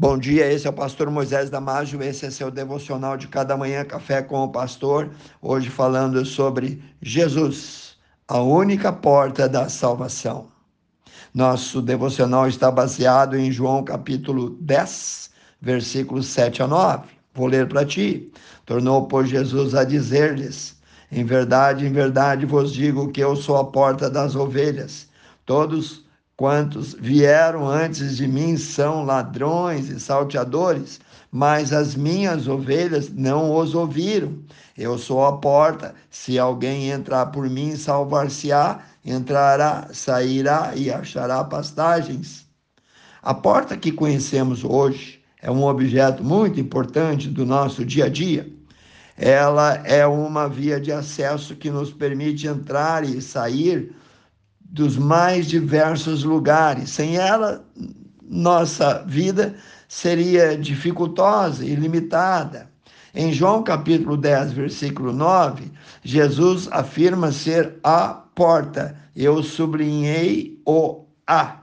Bom dia, esse é o pastor Moisés Damásio, esse é seu devocional de cada manhã, Café com o Pastor. Hoje falando sobre Jesus, a única porta da salvação. Nosso devocional está baseado em João capítulo 10, versículos 7 a 9. Vou ler para ti. Tornou, pois, Jesus a dizer-lhes: Em verdade, em verdade vos digo que eu sou a porta das ovelhas. Todos Quantos vieram antes de mim são ladrões e salteadores, mas as minhas ovelhas não os ouviram. Eu sou a porta, se alguém entrar por mim, salvar-se-á, entrará, sairá e achará pastagens. A porta que conhecemos hoje é um objeto muito importante do nosso dia a dia. Ela é uma via de acesso que nos permite entrar e sair dos mais diversos lugares. Sem ela, nossa vida seria dificultosa e limitada. Em João capítulo 10, versículo 9, Jesus afirma ser a porta. Eu sublinhei o a,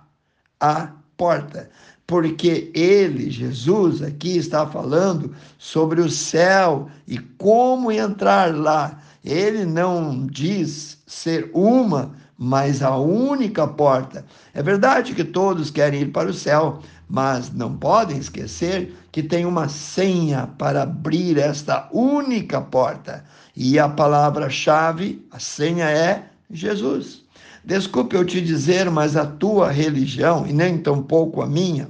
a porta, porque ele, Jesus, aqui está falando sobre o céu e como entrar lá. Ele não diz ser uma mas a única porta. É verdade que todos querem ir para o céu, mas não podem esquecer que tem uma senha para abrir esta única porta. E a palavra-chave, a senha é Jesus. Desculpe eu te dizer, mas a tua religião, e nem tampouco a minha,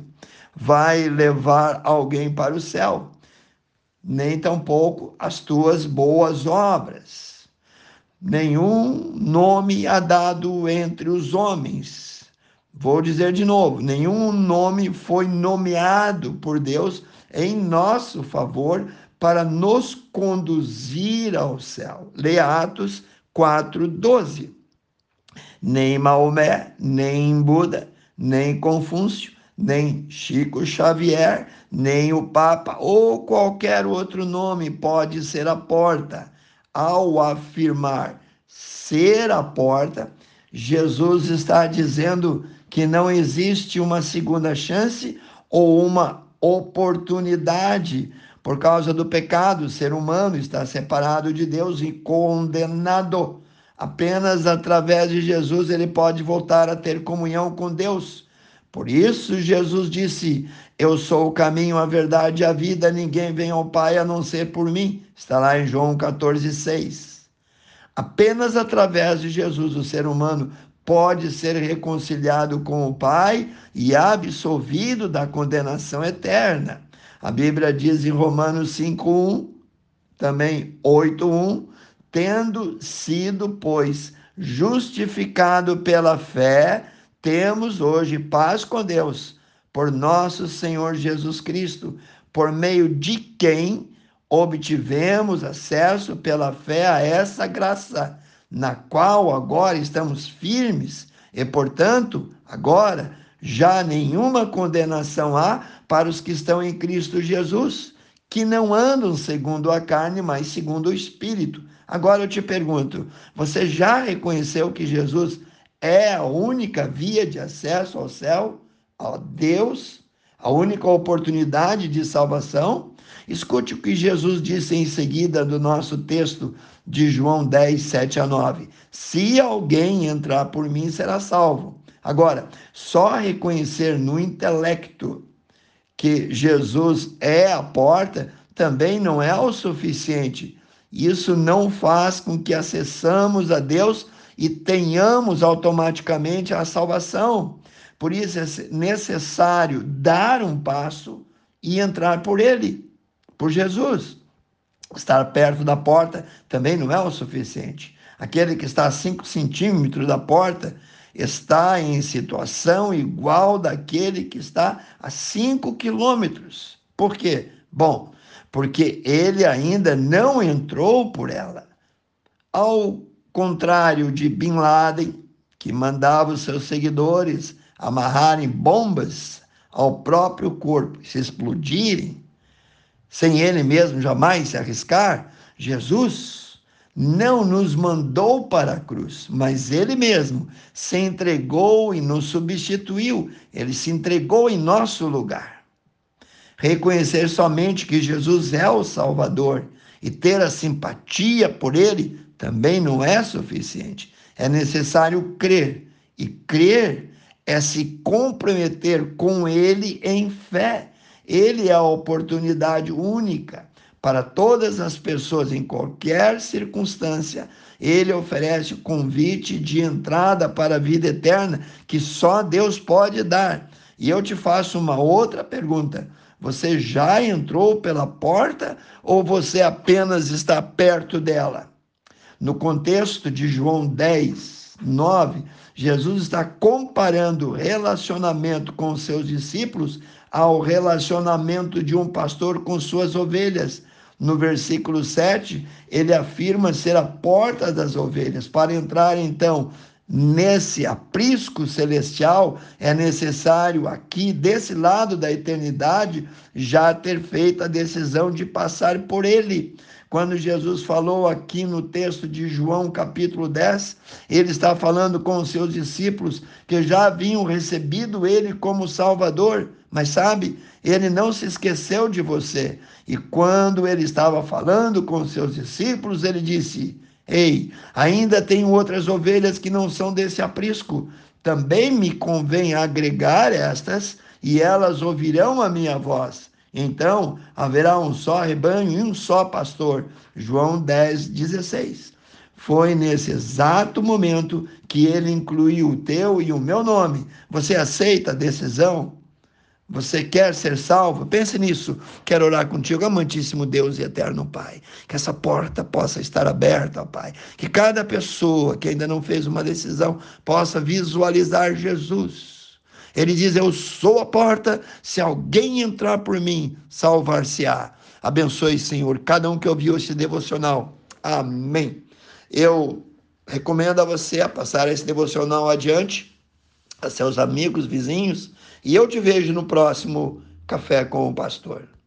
vai levar alguém para o céu, nem tampouco as tuas boas obras nenhum nome há dado entre os homens. Vou dizer de novo: nenhum nome foi nomeado por Deus em nosso favor para nos conduzir ao céu. Leia Atos 4:12. Nem Maomé, nem Buda, nem Confúcio, nem Chico Xavier, nem o Papa ou qualquer outro nome pode ser a porta ao afirmar ser a porta, Jesus está dizendo que não existe uma segunda chance ou uma oportunidade por causa do pecado. O ser humano está separado de Deus e condenado. Apenas através de Jesus ele pode voltar a ter comunhão com Deus. Por isso, Jesus disse: Eu sou o caminho, a verdade e a vida, ninguém vem ao Pai a não ser por mim. Está lá em João 14, 6. Apenas através de Jesus, o ser humano pode ser reconciliado com o Pai e absolvido da condenação eterna. A Bíblia diz em Romanos 5:1, também 8:1, tendo sido, pois, justificado pela fé, temos hoje paz com Deus, por nosso Senhor Jesus Cristo, por meio de quem obtivemos acesso pela fé a essa graça, na qual agora estamos firmes, e, portanto, agora já nenhuma condenação há para os que estão em Cristo Jesus, que não andam segundo a carne, mas segundo o Espírito. Agora eu te pergunto: você já reconheceu que Jesus é a única via de acesso ao céu, a Deus, a única oportunidade de salvação. Escute o que Jesus disse em seguida do nosso texto de João 10, 7 a 9. Se alguém entrar por mim, será salvo. Agora, só reconhecer no intelecto que Jesus é a porta também não é o suficiente. Isso não faz com que acessamos a Deus e tenhamos automaticamente a salvação. Por isso é necessário dar um passo e entrar por ele, por Jesus. Estar perto da porta também não é o suficiente. Aquele que está a 5 centímetros da porta está em situação igual daquele que está a 5 quilômetros. Por quê? Bom, porque ele ainda não entrou por ela. Ao contrário de Bin Laden, que mandava os seus seguidores amarrarem bombas ao próprio corpo e se explodirem, sem ele mesmo jamais se arriscar, Jesus não nos mandou para a cruz, mas ele mesmo se entregou e nos substituiu, ele se entregou em nosso lugar. Reconhecer somente que Jesus é o Salvador e ter a simpatia por ele também não é suficiente. É necessário crer. E crer é se comprometer com ele em fé. Ele é a oportunidade única para todas as pessoas em qualquer circunstância. Ele oferece o convite de entrada para a vida eterna que só Deus pode dar. E eu te faço uma outra pergunta: você já entrou pela porta ou você apenas está perto dela? No contexto de João 10, 9, Jesus está comparando o relacionamento com seus discípulos ao relacionamento de um pastor com suas ovelhas. No versículo 7, ele afirma ser a porta das ovelhas. Para entrar, então, nesse aprisco celestial, é necessário aqui, desse lado da eternidade, já ter feito a decisão de passar por ele. Quando Jesus falou aqui no texto de João, capítulo 10, ele está falando com os seus discípulos que já haviam recebido ele como Salvador, mas sabe, ele não se esqueceu de você. E quando ele estava falando com os seus discípulos, ele disse: Ei, ainda tenho outras ovelhas que não são desse aprisco. Também me convém agregar estas, e elas ouvirão a minha voz. Então haverá um só rebanho e um só pastor. João 10, 16. Foi nesse exato momento que ele incluiu o teu e o meu nome. Você aceita a decisão? Você quer ser salvo? Pense nisso. Quero orar contigo, amantíssimo Deus e eterno Pai. Que essa porta possa estar aberta, Pai. Que cada pessoa que ainda não fez uma decisão possa visualizar Jesus. Ele diz: Eu sou a porta, se alguém entrar por mim, salvar-se-á. Abençoe, Senhor, cada um que ouviu este devocional. Amém. Eu recomendo a você a passar esse devocional adiante a seus amigos, vizinhos e eu te vejo no próximo Café com o Pastor.